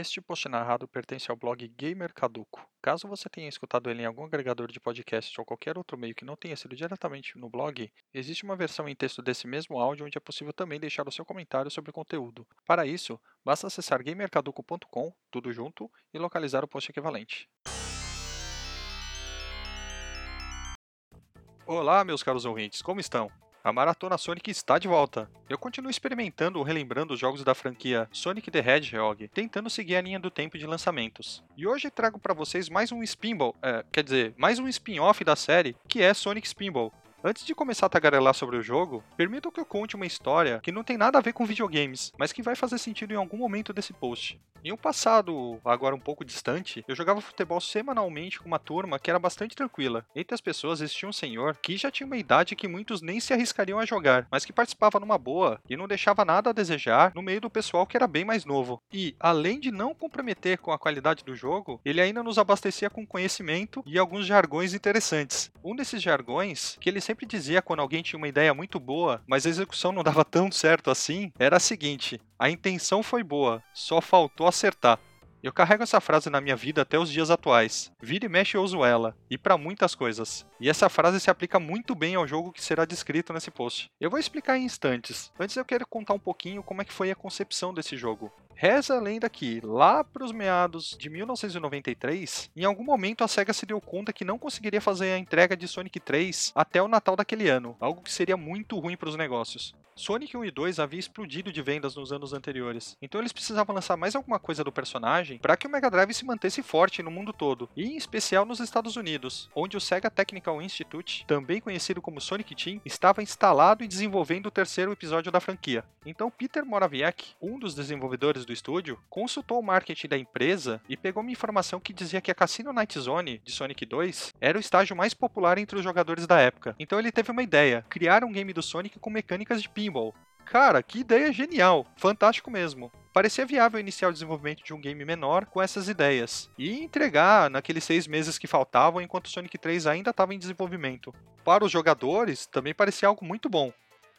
Este post narrado pertence ao blog Gamer Caduco. Caso você tenha escutado ele em algum agregador de podcast ou qualquer outro meio que não tenha sido diretamente no blog, existe uma versão em texto desse mesmo áudio onde é possível também deixar o seu comentário sobre o conteúdo. Para isso, basta acessar gamercaduco.com, tudo junto, e localizar o post equivalente. Olá, meus caros ouvintes, como estão? A Maratona Sonic está de volta. Eu continuo experimentando ou relembrando os jogos da franquia Sonic the Hedgehog, tentando seguir a linha do tempo de lançamentos. E hoje trago para vocês mais um Spinball, é, quer dizer, mais um spin-off da série, que é Sonic Spinball. Antes de começar a tagarelar sobre o jogo, permitam que eu conte uma história que não tem nada a ver com videogames, mas que vai fazer sentido em algum momento desse post. Em um passado, agora um pouco distante, eu jogava futebol semanalmente com uma turma que era bastante tranquila. Entre as pessoas existia um senhor que já tinha uma idade que muitos nem se arriscariam a jogar, mas que participava numa boa e não deixava nada a desejar no meio do pessoal que era bem mais novo. E, além de não comprometer com a qualidade do jogo, ele ainda nos abastecia com conhecimento e alguns jargões interessantes. Um desses jargões, que ele sempre dizia quando alguém tinha uma ideia muito boa, mas a execução não dava tão certo assim, era a seguinte: a intenção foi boa, só faltou acertar. Eu carrego essa frase na minha vida até os dias atuais. Vira e mexe eu uso ela, e para muitas coisas. E essa frase se aplica muito bem ao jogo que será descrito nesse post. Eu vou explicar em instantes. Antes eu quero contar um pouquinho como é que foi a concepção desse jogo. Reza a lenda que, lá para os meados de 1993, em algum momento a SEGA se deu conta que não conseguiria fazer a entrega de Sonic 3 até o Natal daquele ano, algo que seria muito ruim para os negócios. Sonic 1 e 2 havia explodido de vendas nos anos anteriores, então eles precisavam lançar mais alguma coisa do personagem para que o Mega Drive se mantesse forte no mundo todo, e em especial nos Estados Unidos, onde o Sega Technical Institute, também conhecido como Sonic Team, estava instalado e desenvolvendo o terceiro episódio da franquia. Então Peter Morawiecki, um dos desenvolvedores do estúdio, consultou o marketing da empresa e pegou uma informação que dizia que a Casino Night Zone de Sonic 2 era o estágio mais popular entre os jogadores da época. Então ele teve uma ideia: criar um game do Sonic com mecânicas de pinball. Cara, que ideia genial! Fantástico mesmo. Parecia viável iniciar o desenvolvimento de um game menor com essas ideias e entregar naqueles seis meses que faltavam enquanto Sonic 3 ainda estava em desenvolvimento. Para os jogadores, também parecia algo muito bom.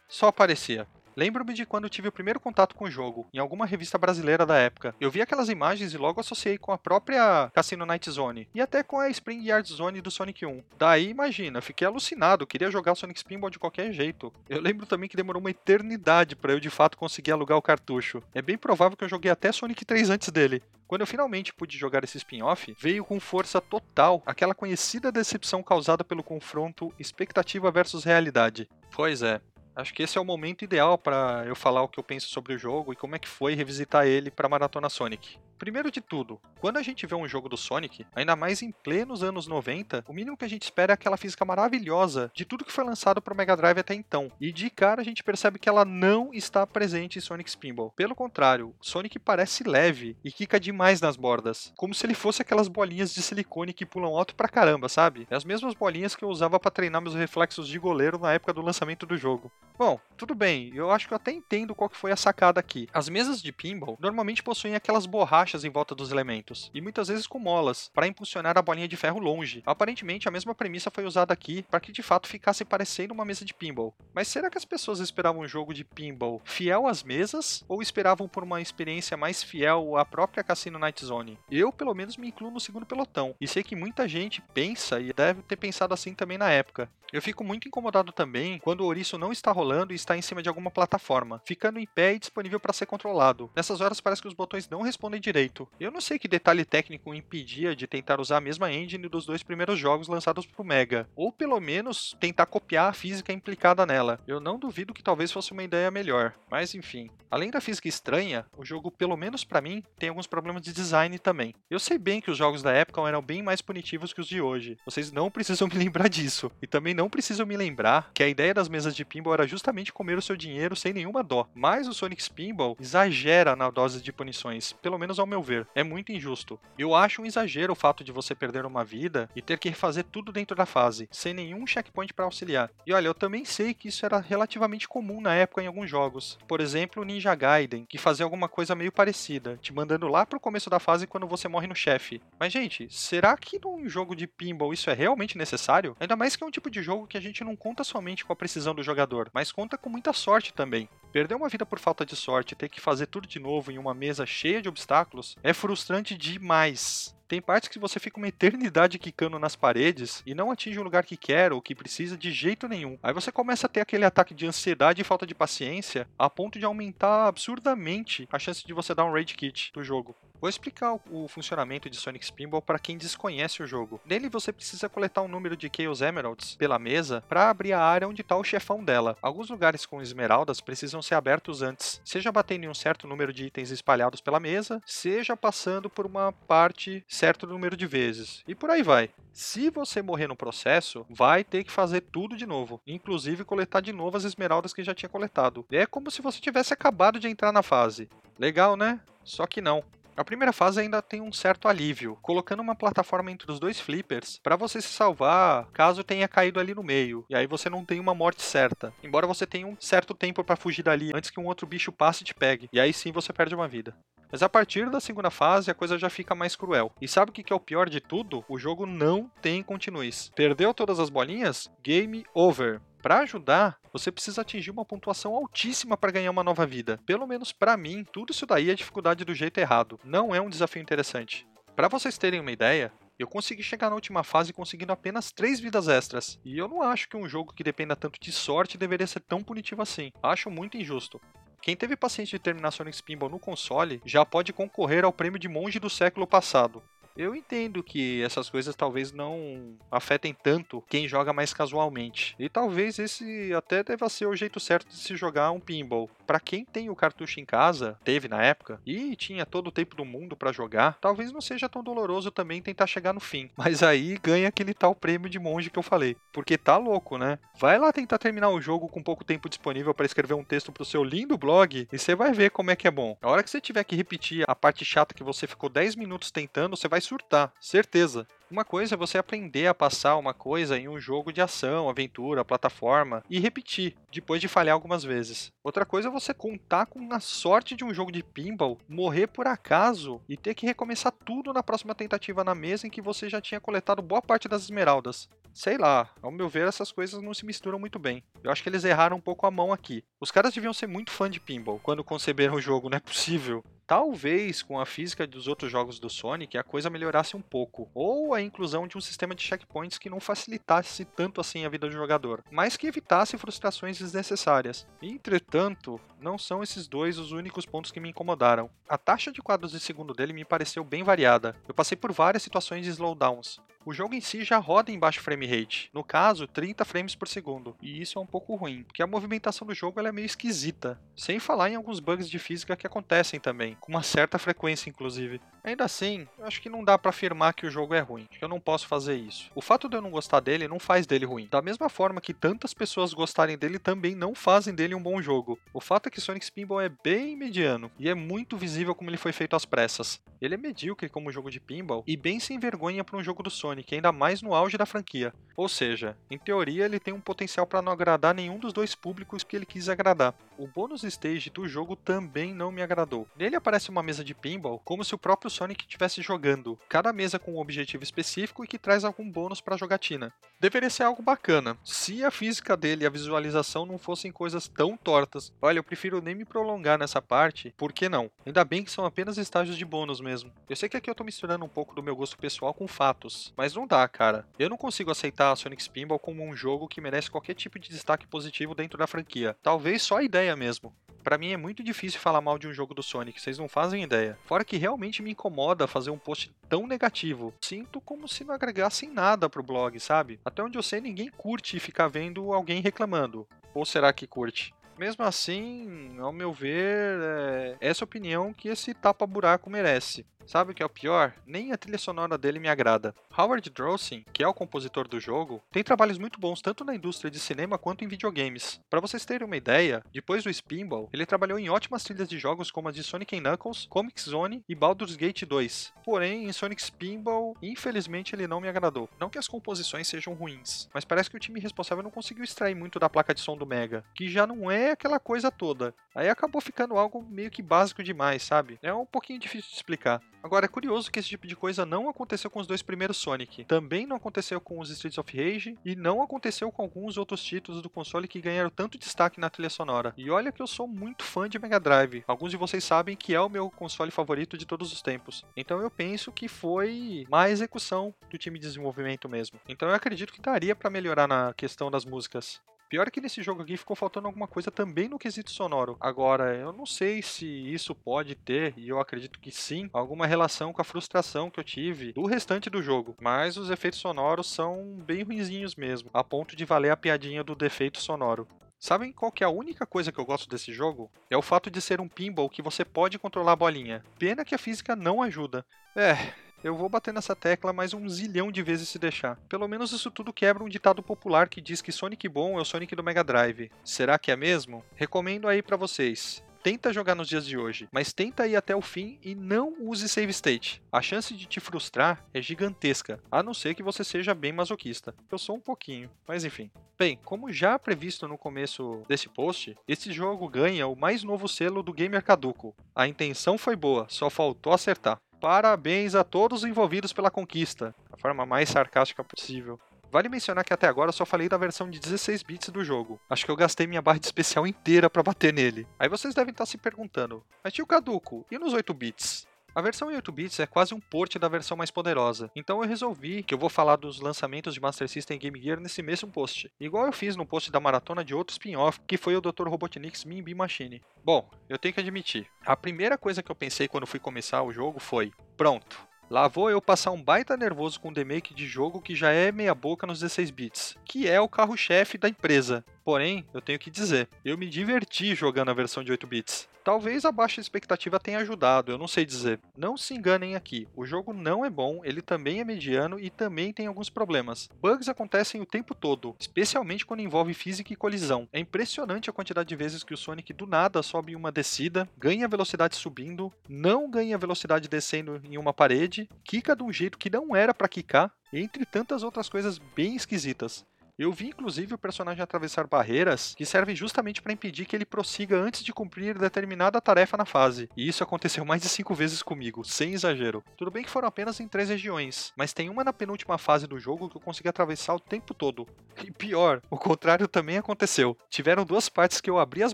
Só parecia. Lembro-me de quando tive o primeiro contato com o jogo, em alguma revista brasileira da época. Eu vi aquelas imagens e logo associei com a própria Cassino Night Zone, e até com a Spring Yard Zone do Sonic 1. Daí, imagina, fiquei alucinado, queria jogar Sonic Spinball de qualquer jeito. Eu lembro também que demorou uma eternidade para eu de fato conseguir alugar o cartucho. É bem provável que eu joguei até Sonic 3 antes dele. Quando eu finalmente pude jogar esse spin-off, veio com força total aquela conhecida decepção causada pelo confronto expectativa versus realidade. Pois é, Acho que esse é o momento ideal para eu falar o que eu penso sobre o jogo e como é que foi revisitar ele para Maratona Sonic. Primeiro de tudo, quando a gente vê um jogo do Sonic, ainda mais em plenos anos 90, o mínimo que a gente espera é aquela física maravilhosa de tudo que foi lançado para o Mega Drive até então. E de cara a gente percebe que ela não está presente em Sonic Spinball. Pelo contrário, Sonic parece leve e quica demais nas bordas, como se ele fosse aquelas bolinhas de silicone que pulam alto pra caramba, sabe? É as mesmas bolinhas que eu usava para treinar meus reflexos de goleiro na época do lançamento do jogo. Bom, tudo bem, eu acho que eu até entendo qual que foi a sacada aqui. As mesas de pinball normalmente possuem aquelas borrachas em volta dos elementos, e muitas vezes com molas, para impulsionar a bolinha de ferro longe. Aparentemente, a mesma premissa foi usada aqui para que de fato ficasse parecendo uma mesa de pinball. Mas será que as pessoas esperavam um jogo de pinball fiel às mesas, ou esperavam por uma experiência mais fiel à própria Cassino Night Zone? Eu, pelo menos, me incluo no segundo pelotão, e sei que muita gente pensa e deve ter pensado assim também na época. Eu fico muito incomodado também quando o ouriço não está rolando e está em cima de alguma plataforma, ficando em pé e disponível para ser controlado. Nessas horas parece que os botões não respondem direito. Eu não sei que detalhe técnico impedia de tentar usar a mesma engine dos dois primeiros jogos lançados pro Mega, ou pelo menos tentar copiar a física implicada nela. Eu não duvido que talvez fosse uma ideia melhor, mas enfim. Além da física estranha, o jogo, pelo menos para mim, tem alguns problemas de design também. Eu sei bem que os jogos da época eram bem mais punitivos que os de hoje. Vocês não precisam me lembrar disso. E também não não preciso me lembrar que a ideia das mesas de pinball era justamente comer o seu dinheiro sem nenhuma dó. Mas o Sonic Pinball exagera na dose de punições, pelo menos ao meu ver. É muito injusto. Eu acho um exagero o fato de você perder uma vida e ter que refazer tudo dentro da fase, sem nenhum checkpoint para auxiliar. E olha, eu também sei que isso era relativamente comum na época em alguns jogos. Por exemplo, Ninja Gaiden, que fazia alguma coisa meio parecida, te mandando lá pro começo da fase quando você morre no chefe. Mas gente, será que num jogo de pinball isso é realmente necessário? Ainda mais que é um tipo de jogo jogo que a gente não conta somente com a precisão do jogador, mas conta com muita sorte também. Perder uma vida por falta de sorte ter que fazer tudo de novo em uma mesa cheia de obstáculos é frustrante demais. Tem partes que você fica uma eternidade quicando nas paredes e não atinge o lugar que quer ou que precisa de jeito nenhum. Aí você começa a ter aquele ataque de ansiedade e falta de paciência a ponto de aumentar absurdamente a chance de você dar um raid kit do jogo. Vou explicar o funcionamento de Sonic Spinball para quem desconhece o jogo. Nele você precisa coletar um número de Chaos Emeralds pela mesa para abrir a área onde está o chefão dela. Alguns lugares com esmeraldas precisam ser abertos antes, seja batendo em um certo número de itens espalhados pela mesa, seja passando por uma parte certo número de vezes. E por aí vai. Se você morrer no processo, vai ter que fazer tudo de novo, inclusive coletar de novo as esmeraldas que já tinha coletado. É como se você tivesse acabado de entrar na fase. Legal, né? Só que não. A primeira fase ainda tem um certo alívio, colocando uma plataforma entre os dois flippers para você se salvar caso tenha caído ali no meio, e aí você não tem uma morte certa. Embora você tenha um certo tempo para fugir dali antes que um outro bicho passe e te pegue, e aí sim você perde uma vida. Mas a partir da segunda fase a coisa já fica mais cruel. E sabe o que é o pior de tudo? O jogo não tem continues. Perdeu todas as bolinhas? Game over. Para ajudar, você precisa atingir uma pontuação altíssima para ganhar uma nova vida. Pelo menos para mim, tudo isso daí é dificuldade do jeito errado. Não é um desafio interessante. Para vocês terem uma ideia, eu consegui chegar na última fase conseguindo apenas 3 vidas extras. E eu não acho que um jogo que dependa tanto de sorte deveria ser tão punitivo assim. Acho muito injusto. Quem teve paciência de terminar Sonic Spinball no console já pode concorrer ao prêmio de monge do século passado. Eu entendo que essas coisas talvez não afetem tanto quem joga mais casualmente. E talvez esse até deva ser o jeito certo de se jogar um pinball. Para quem tem o cartucho em casa, teve na época, e tinha todo o tempo do mundo para jogar, talvez não seja tão doloroso também tentar chegar no fim. Mas aí ganha aquele tal prêmio de monge que eu falei. Porque tá louco, né? Vai lá tentar terminar o jogo com pouco tempo disponível para escrever um texto pro seu lindo blog e você vai ver como é que é bom. A hora que você tiver que repetir a parte chata que você ficou 10 minutos tentando, você vai vai surtar, certeza. Uma coisa é você aprender a passar uma coisa em um jogo de ação, aventura, plataforma e repetir, depois de falhar algumas vezes. Outra coisa é você contar com a sorte de um jogo de pinball, morrer por acaso e ter que recomeçar tudo na próxima tentativa na mesa em que você já tinha coletado boa parte das esmeraldas. Sei lá, ao meu ver essas coisas não se misturam muito bem. Eu acho que eles erraram um pouco a mão aqui. Os caras deviam ser muito fã de pinball quando conceberam o jogo, não é possível. Talvez com a física dos outros jogos do Sonic a coisa melhorasse um pouco, ou a inclusão de um sistema de checkpoints que não facilitasse tanto assim a vida do jogador, mas que evitasse frustrações desnecessárias. Entretanto, não são esses dois os únicos pontos que me incomodaram. A taxa de quadros de segundo dele me pareceu bem variada. Eu passei por várias situações de slowdowns. O jogo em si já roda em baixo frame rate, no caso 30 frames por segundo, e isso é um pouco ruim, porque a movimentação do jogo é meio esquisita, sem falar em alguns bugs de física que acontecem também, com uma certa frequência inclusive. Ainda assim, eu acho que não dá para afirmar que o jogo é ruim, eu não posso fazer isso. O fato de eu não gostar dele não faz dele ruim. Da mesma forma que tantas pessoas gostarem dele também não fazem dele um bom jogo. O fato é que Sonic Spinball é bem mediano e é muito visível como ele foi feito às pressas. Ele é medíocre como jogo de pinball e bem sem vergonha para um jogo do Sonic, ainda mais no auge da franquia. Ou seja, em teoria ele tem um potencial para não agradar nenhum dos dois públicos que ele quis agradar. O bônus stage do jogo também não me agradou. Nele aparece uma mesa de pinball como se o próprio Sonic estivesse jogando, cada mesa com um objetivo específico e que traz algum bônus para a jogatina. Deveria ser algo bacana, se a física dele e a visualização não fossem coisas tão tortas. Olha, eu prefiro nem me prolongar nessa parte, por que não? Ainda bem que são apenas estágios de bônus mesmo. Eu sei que aqui eu tô misturando um pouco do meu gosto pessoal com fatos, mas não dá, cara. Eu não consigo aceitar a Sonic Spinball como um jogo que merece qualquer tipo de destaque positivo dentro da franquia. Talvez só a ideia mesmo. Para mim é muito difícil falar mal de um jogo do Sonic, vocês não fazem ideia. Fora que realmente me incomoda fazer um post tão negativo. Sinto como se não agregassem nada pro blog, sabe? Até onde eu sei, ninguém curte ficar vendo alguém reclamando. Ou será que curte? Mesmo assim, ao meu ver, é essa opinião que esse tapa-buraco merece. Sabe o que é o pior? Nem a trilha sonora dele me agrada. Howard Drossen, que é o compositor do jogo, tem trabalhos muito bons tanto na indústria de cinema quanto em videogames. Para vocês terem uma ideia, depois do Spinball, ele trabalhou em ótimas trilhas de jogos como as de Sonic Knuckles, Comic Zone e Baldur's Gate 2. Porém, em Sonic Spinball, infelizmente ele não me agradou. Não que as composições sejam ruins, mas parece que o time responsável não conseguiu extrair muito da placa de som do Mega, que já não é aquela coisa toda. Aí acabou ficando algo meio que básico demais, sabe? É um pouquinho difícil de explicar. Agora, é curioso que esse tipo de coisa não aconteceu com os dois primeiros Sonic. Também não aconteceu com os Streets of Rage e não aconteceu com alguns outros títulos do console que ganharam tanto destaque na trilha sonora. E olha que eu sou muito fã de Mega Drive. Alguns de vocês sabem que é o meu console favorito de todos os tempos. Então eu penso que foi má execução do time de desenvolvimento mesmo. Então eu acredito que daria para melhorar na questão das músicas. Pior é que nesse jogo aqui ficou faltando alguma coisa também no quesito sonoro. Agora, eu não sei se isso pode ter, e eu acredito que sim, alguma relação com a frustração que eu tive do restante do jogo. Mas os efeitos sonoros são bem ruinzinhos mesmo, a ponto de valer a piadinha do defeito sonoro. Sabem qual que é a única coisa que eu gosto desse jogo? É o fato de ser um pinball que você pode controlar a bolinha. Pena que a física não ajuda. É, eu vou bater nessa tecla mais um zilhão de vezes se deixar. Pelo menos isso tudo quebra um ditado popular que diz que Sonic bom é o Sonic do Mega Drive. Será que é mesmo? Recomendo aí para vocês tenta jogar nos dias de hoje, mas tenta ir até o fim e não use save state. A chance de te frustrar é gigantesca, a não ser que você seja bem masoquista. Eu sou um pouquinho, mas enfim. Bem, como já previsto no começo desse post, esse jogo ganha o mais novo selo do Gamer Caduco. A intenção foi boa, só faltou acertar. Parabéns a todos envolvidos pela conquista, da forma mais sarcástica possível. Vale mencionar que até agora eu só falei da versão de 16 bits do jogo. Acho que eu gastei minha barra de especial inteira para bater nele. Aí vocês devem estar se perguntando, mas tio Caduco, e nos 8 bits? A versão em 8 bits é quase um port da versão mais poderosa, então eu resolvi que eu vou falar dos lançamentos de Master System Game Gear nesse mesmo post, igual eu fiz no post da maratona de outro spin-off, que foi o Dr. Robotnik's Bean Machine. Bom, eu tenho que admitir, a primeira coisa que eu pensei quando fui começar o jogo foi: pronto, Lá vou eu passar um baita nervoso com um demake de jogo que já é meia boca nos 16 bits, que é o carro-chefe da empresa. Porém, eu tenho que dizer, eu me diverti jogando a versão de 8 bits. Talvez a baixa expectativa tenha ajudado, eu não sei dizer. Não se enganem aqui, o jogo não é bom, ele também é mediano e também tem alguns problemas. Bugs acontecem o tempo todo, especialmente quando envolve física e colisão. É impressionante a quantidade de vezes que o Sonic do nada sobe em uma descida, ganha velocidade subindo, não ganha velocidade descendo em uma parede, quica de um jeito que não era para quicar, entre tantas outras coisas bem esquisitas. Eu vi inclusive o personagem atravessar barreiras que servem justamente para impedir que ele prossiga antes de cumprir determinada tarefa na fase. E isso aconteceu mais de cinco vezes comigo, sem exagero. Tudo bem que foram apenas em três regiões, mas tem uma na penúltima fase do jogo que eu consegui atravessar o tempo todo. E pior, o contrário também aconteceu. Tiveram duas partes que eu abri as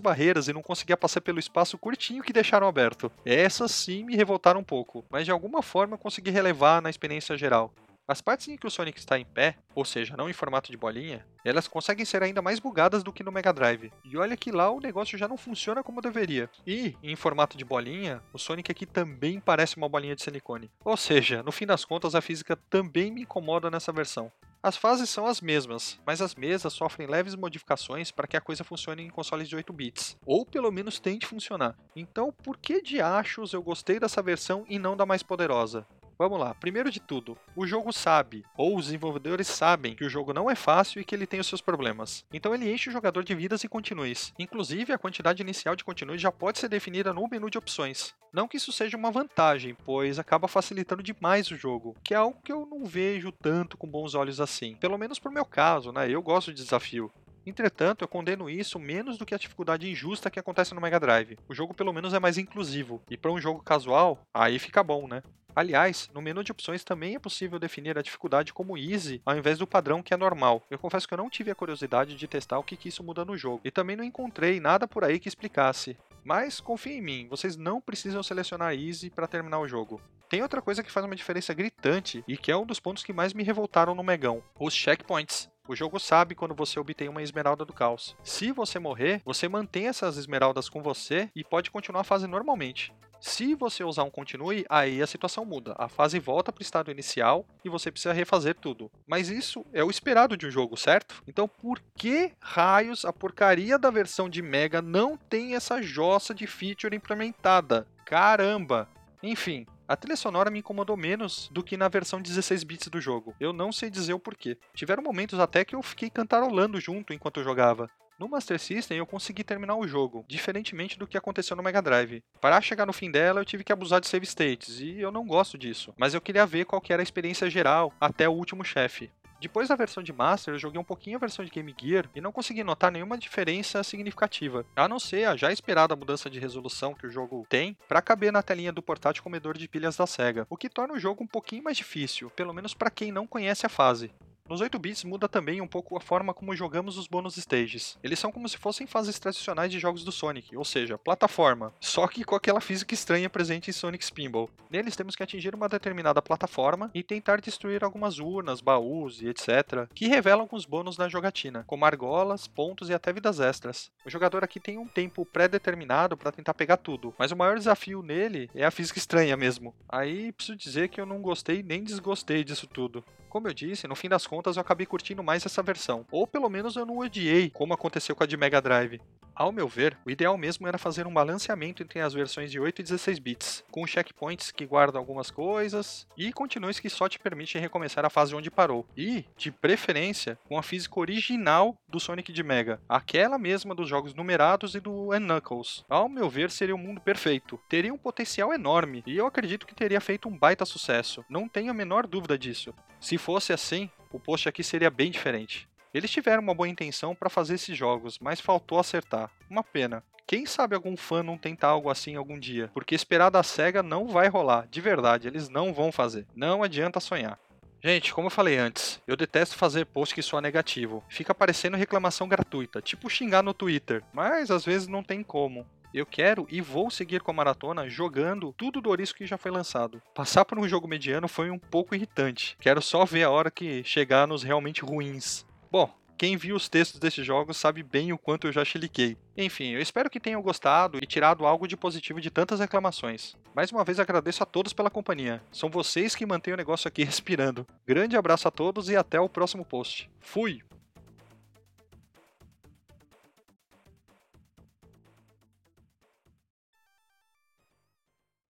barreiras e não conseguia passar pelo espaço curtinho que deixaram aberto. Essas sim me revoltaram um pouco, mas de alguma forma eu consegui relevar na experiência geral. As partes em que o Sonic está em pé, ou seja, não em formato de bolinha, elas conseguem ser ainda mais bugadas do que no Mega Drive. E olha que lá o negócio já não funciona como deveria. E, em formato de bolinha, o Sonic aqui também parece uma bolinha de silicone. Ou seja, no fim das contas, a física também me incomoda nessa versão. As fases são as mesmas, mas as mesas sofrem leves modificações para que a coisa funcione em consoles de 8 bits, ou pelo menos tente funcionar. Então, por que de achos eu gostei dessa versão e não da mais poderosa? Vamos lá, primeiro de tudo, o jogo sabe, ou os desenvolvedores sabem, que o jogo não é fácil e que ele tem os seus problemas. Então ele enche o jogador de vidas e continues. Inclusive, a quantidade inicial de continues já pode ser definida no menu de opções. Não que isso seja uma vantagem, pois acaba facilitando demais o jogo, que é algo que eu não vejo tanto com bons olhos assim. Pelo menos pro meu caso, né? Eu gosto de desafio. Entretanto, eu condeno isso menos do que a dificuldade injusta que acontece no Mega Drive. O jogo pelo menos é mais inclusivo, e para um jogo casual, aí fica bom, né? Aliás, no menu de opções também é possível definir a dificuldade como Easy ao invés do padrão que é normal. Eu confesso que eu não tive a curiosidade de testar o que, que isso muda no jogo, e também não encontrei nada por aí que explicasse. Mas confie em mim, vocês não precisam selecionar Easy para terminar o jogo. Tem outra coisa que faz uma diferença gritante e que é um dos pontos que mais me revoltaram no Megão: os checkpoints. O jogo sabe quando você obtém uma esmeralda do caos. Se você morrer, você mantém essas esmeraldas com você e pode continuar a fase normalmente. Se você usar um continue, aí a situação muda. A fase volta para o estado inicial e você precisa refazer tudo. Mas isso é o esperado de um jogo, certo? Então por que raios a porcaria da versão de Mega não tem essa jossa de feature implementada? Caramba! Enfim, a trilha sonora me incomodou menos do que na versão 16 bits do jogo. Eu não sei dizer o porquê. Tiveram momentos até que eu fiquei cantarolando junto enquanto eu jogava. No Master System eu consegui terminar o jogo, diferentemente do que aconteceu no Mega Drive. Para chegar no fim dela eu tive que abusar de save states, e eu não gosto disso, mas eu queria ver qual que era a experiência geral até o último chefe. Depois da versão de Master, eu joguei um pouquinho a versão de Game Gear e não consegui notar nenhuma diferença significativa, a não ser a já esperada mudança de resolução que o jogo tem para caber na telinha do portátil comedor de pilhas da Sega, o que torna o jogo um pouquinho mais difícil, pelo menos para quem não conhece a fase. Nos 8 bits muda também um pouco a forma como jogamos os bônus stages. Eles são como se fossem fases tradicionais de jogos do Sonic, ou seja, plataforma, só que com aquela física estranha presente em Sonic Spinball. Neles temos que atingir uma determinada plataforma e tentar destruir algumas urnas, baús e etc, que revelam alguns bônus na jogatina, como argolas, pontos e até vidas extras. O jogador aqui tem um tempo pré-determinado para tentar pegar tudo, mas o maior desafio nele é a física estranha mesmo. Aí preciso dizer que eu não gostei nem desgostei disso tudo. Como eu disse, no fim das contas eu acabei curtindo mais essa versão, ou pelo menos eu não odiei, como aconteceu com a de Mega Drive. Ao meu ver, o ideal mesmo era fazer um balanceamento entre as versões de 8 e 16 bits, com checkpoints que guardam algumas coisas e continues que só te permitem recomeçar a fase onde parou. E, de preferência, com a física original do Sonic de Mega, aquela mesma dos jogos numerados e do Knuckles. Ao meu ver, seria um mundo perfeito. Teria um potencial enorme e eu acredito que teria feito um baita sucesso. Não tenho a menor dúvida disso. Se fosse assim, o post aqui seria bem diferente. Eles tiveram uma boa intenção para fazer esses jogos, mas faltou acertar. Uma pena. Quem sabe algum fã não tentar algo assim algum dia? Porque esperar da SEGA não vai rolar, de verdade, eles não vão fazer. Não adianta sonhar. Gente, como eu falei antes, eu detesto fazer post que soa negativo. Fica parecendo reclamação gratuita, tipo xingar no Twitter, mas às vezes não tem como. Eu quero e vou seguir com a maratona jogando tudo do Orisco que já foi lançado. Passar por um jogo mediano foi um pouco irritante. Quero só ver a hora que chegar nos realmente ruins. Bom, quem viu os textos desses jogos sabe bem o quanto eu já chiliquei. Enfim, eu espero que tenham gostado e tirado algo de positivo de tantas reclamações. Mais uma vez agradeço a todos pela companhia. São vocês que mantêm o negócio aqui respirando. Grande abraço a todos e até o próximo post. Fui!